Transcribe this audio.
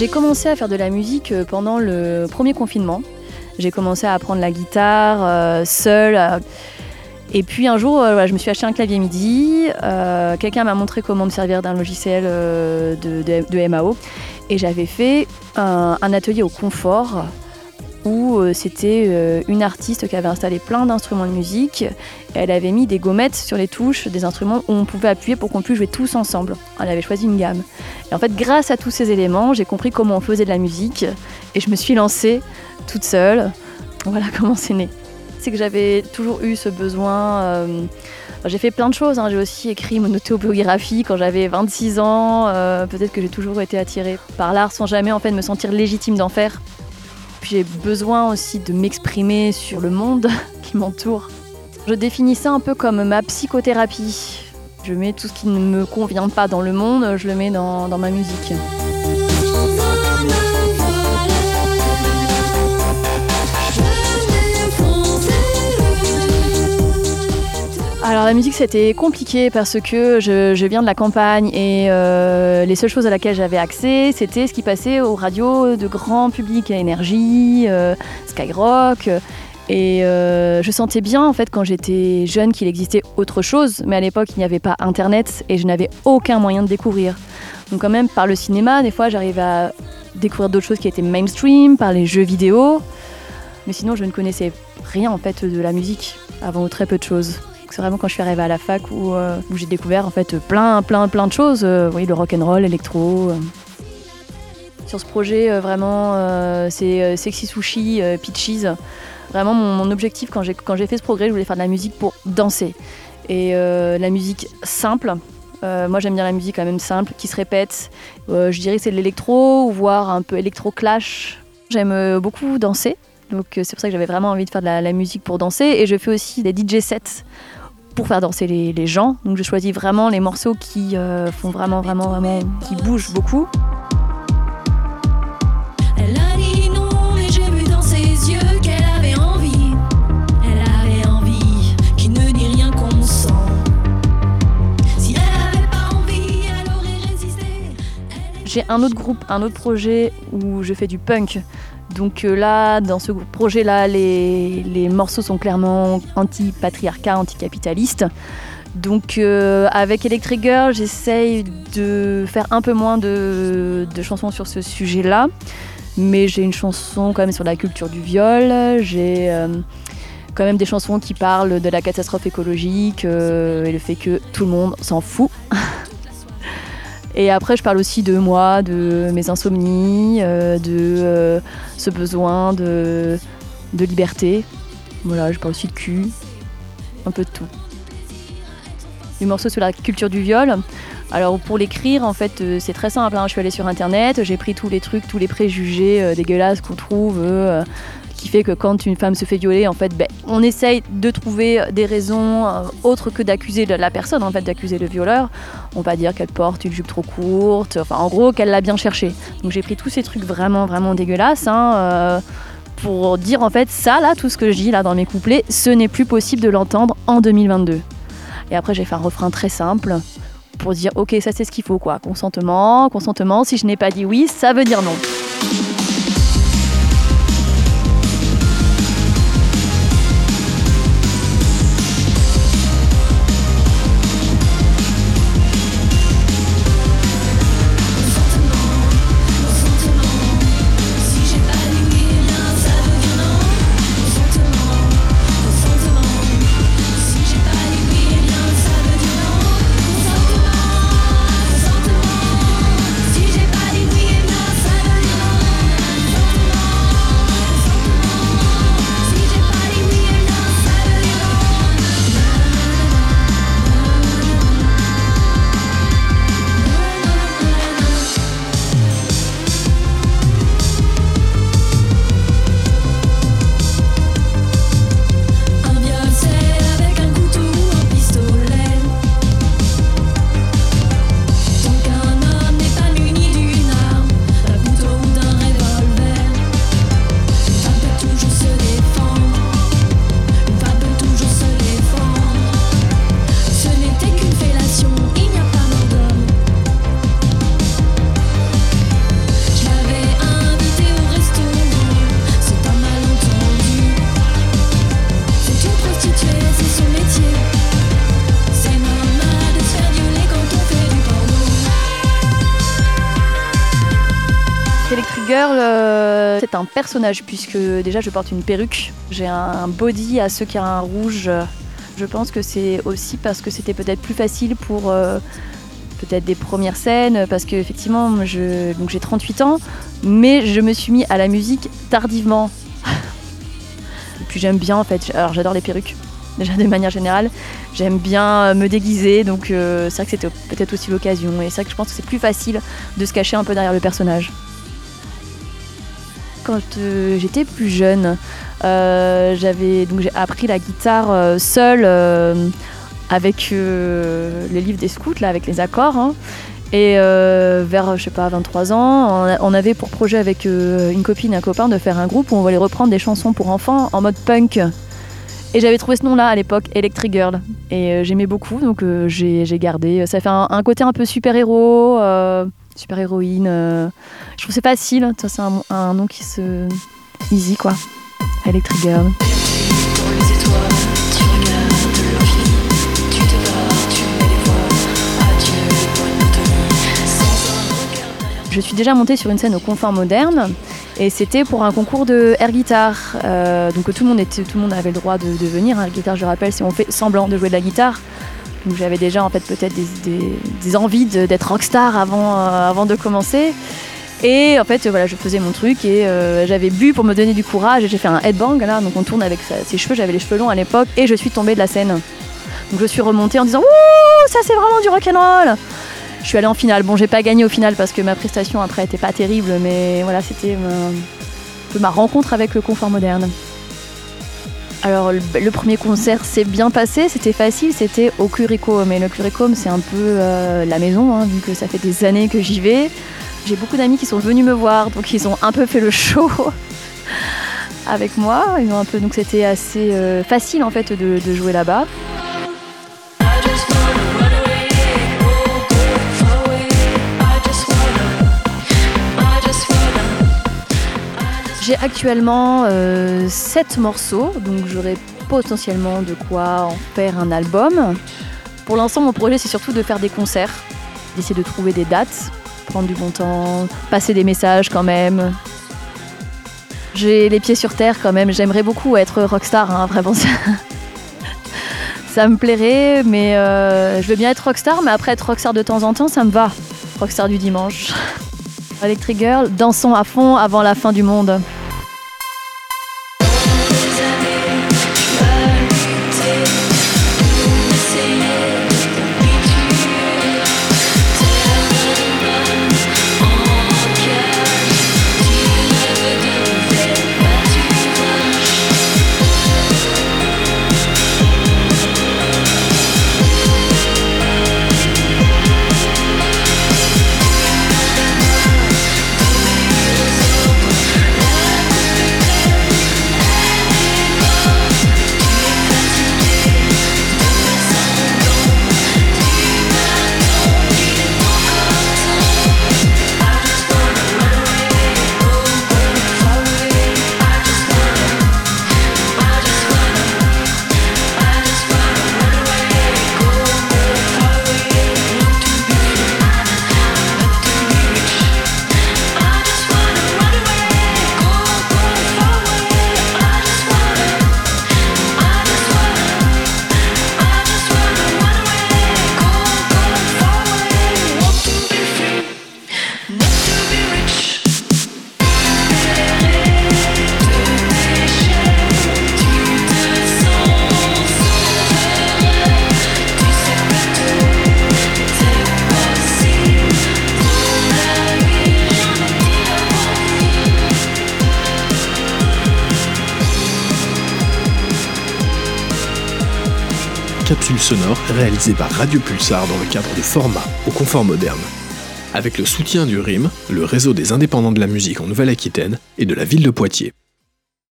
J'ai commencé à faire de la musique euh, pendant le premier confinement. J'ai commencé à apprendre la guitare euh, seule. euh, et puis un jour, je me suis acheté un clavier MIDI. Quelqu'un m'a montré comment me servir d'un logiciel de, MAO. Et j'avais fait un atelier au confort où euh, c'était euh, une artiste qui avait installé plein d'instruments de musique. Elle avait mis des gommettes sur les touches des instruments où on pouvait appuyer pour qu'on puisse jouer tous ensemble. Elle avait choisi une gamme. Et en fait, grâce à tous ces éléments, j'ai compris comment on faisait de la musique et je me suis lancée toute seule. Voilà comment c'est né. C'est que j'avais toujours eu ce besoin. euh, j'ai fait plein de choses. hein. J'ai aussi écrit mon autobiographie quand j'avais 26 ans. Peut-être que j'ai toujours été attirée par l'art sans jamais en fait me sentir légitime d'en faire. J'ai besoin aussi de m'exprimer sur le monde qui m'entoure. Je définis ça un peu comme ma psychothérapie. Je mets tout ce qui ne me convient pas dans le monde, je le mets dans ma musique. La musique c'était compliqué parce que je, viens de la campagne et euh, les seules choses à laquelle j'avais accès c'était ce qui passait aux radios de grand public, Énergie, euh, Skyrock. Et euh, je sentais bien en fait quand j'étais jeune qu'il existait autre chose, mais à l'époque il n'y avait pas internet et je n'avais aucun moyen de découvrir. Donc quand même par le cinéma, des fois j'arrivais à découvrir d'autres choses qui étaient mainstream, par les jeux vidéo. Mais sinon je ne connaissais rien en fait de la musique avant ou très peu de choses. Vraiment quand je suis arrivée à la fac où, euh, où j'ai découvert en fait plein, plein, plein de choses. Euh, le rock and roll, l'électro. euh. Sur ce projet, vraiment, c'est Sexy Sushi, Peaches. Vraiment, mon, objectif quand j'ai fait ce progrès, je voulais faire de la musique pour danser. Et la musique simple. Moi, j'aime bien la musique quand même simple, qui se répète. Je dirais que c'est de l'électro, voire un peu électro-clash. J'aime beaucoup danser. Donc c'est pour ça que j'avais vraiment envie de faire de la musique pour danser. Et je fais aussi des DJ sets pour faire danser les, les gens. Donc je choisis vraiment les morceaux qui euh, font vraiment, vraiment, vraiment, qui bougent beaucoup. Elle a dit non, mais j'ai vu dans ses yeux qu'elle avait envie. Elle avait envie, qui ne dit rien qu'on sent. Si elle avait pas envie, elle aurait résisté. J'ai un autre groupe, un autre projet où je fais du punk. Donc euh, là, dans ce projet-là, les, les morceaux sont clairement anti-patriarcat, anti-capitaliste. Donc euh, avec Electric Girl, j'essaye de faire un peu moins de, chansons sur ce sujet-là. Mais j'ai une chanson quand même sur la culture du viol. J'ai euh, quand même des chansons qui parlent de la catastrophe écologique et le fait que tout le monde s'en fout. Et après, je parle aussi de moi, de mes insomnies, euh, de euh, ce besoin de, liberté. Voilà, je parle aussi de cul, un peu de tout. Du morceau sur la culture du viol. Alors pour l'écrire, en fait, euh, c'est très simple. hein. Je suis allée sur internet, j'ai pris tous les trucs, tous les préjugés dégueulasses qu'on trouve, qui fait que quand une femme se fait violer, en fait, ben, on essaye de trouver des raisons euh, autres que d'accuser la- personne, en fait, d'accuser le violeur. On va dire qu'elle porte une jupe trop courte, enfin en gros qu'elle l'a bien cherché. Donc j'ai pris tous ces trucs vraiment, vraiment dégueulasses. hein, euh, pour dire en fait ça là, tout ce que je dis là dans mes couplets, ce n'est plus possible de l'entendre en 2022. Et après j'ai fait un refrain très simple pour dire ok ça c'est ce qu'il faut quoi, consentement, consentement, si je n'ai pas dit oui, ça veut dire non. Euh, c'est un personnage puisque déjà je porte une perruque. J'ai un body à ceux qui a un rouge. Je pense que c'est aussi parce que c'était peut-être plus facile pour euh, peut-être des premières scènes, parce que effectivement, j'ai 38 ans, mais je me suis mis à la musique tardivement. Et puis j'aime bien en fait, alors j'adore les perruques. Déjà de manière générale, j'aime bien me déguiser, donc euh, c'est vrai que c'était peut-être aussi l'occasion. Et c'est vrai que je pense que c'est plus facile de se cacher un peu derrière le personnage. Quand euh, j'étais plus jeune, euh, j'avais j'ai appris la guitare euh, seule avec les livres des scouts là, avec les accords. hein. Et vers, je sais pas, 23 ans, on, avait pour projet avec une copine et un copain de faire un groupe où on voulait reprendre des chansons pour enfants en mode punk. Et j'avais trouvé ce nom-là à l'époque, Electric Girl. Et euh, j'aimais beaucoup, donc euh, j'ai gardé. Ça fait un, côté un peu super-héros, euh, super-héroïne. Je trouve que c'est facile, hein. ça c'est un, un nom qui se... Easy quoi. Electric Girl. Je suis déjà montée sur une scène au Confort Moderne et c'était pour un concours de air guitar. Euh, donc tout le monde avait le droit de, venir. Air guitar, je rappelle, si on fait semblant de jouer de la guitare. Donc j'avais déjà en fait peut-être des, envies d'être rockstar avant, euh, avant de commencer. Et en fait voilà, je faisais mon truc et euh, j'avais bu pour me donner du courage et j'ai fait un headbang là, donc on tourne avec ses cheveux, j'avais les cheveux longs à l'époque et je suis tombée de la scène. Donc je suis remontée en disant Ouh, ça c'est vraiment du rock'n'roll je suis allée en finale. Bon, j'ai pas gagné au final parce que ma prestation après était pas terrible, mais voilà, c'était ma, ma rencontre avec le confort moderne. Alors, le, premier concert s'est bien passé, c'était facile, c'était au Curicome. Mais le Curicome, c'est un peu euh, la maison, hein, vu que ça fait des années que j'y vais. J'ai beaucoup d'amis qui sont venus me voir, donc ils ont un peu fait le show avec moi. Ils ont un peu, donc c'était assez euh, facile en fait de jouer là-bas. J'ai actuellement 7 morceaux, donc j'aurai potentiellement de quoi en faire un album. Pour l'instant, mon projet, c'est surtout de faire des concerts, d'essayer de trouver des dates, prendre du bon temps, passer des messages quand même. J'ai les pieds sur terre quand même, j'aimerais beaucoup être rockstar, hein, vraiment. Ça, ça me plairait, mais euh, je veux bien être rockstar, mais après être rockstar de temps en temps, ça me va. Rockstar du dimanche. Electric Girl, dansons à fond avant la fin du monde. Capsule sonore réalisée par Radio Pulsar dans le cadre de Format au confort moderne. Avec le soutien du RIM, le réseau des indépendants de la musique en Nouvelle-Aquitaine et de la ville de Poitiers.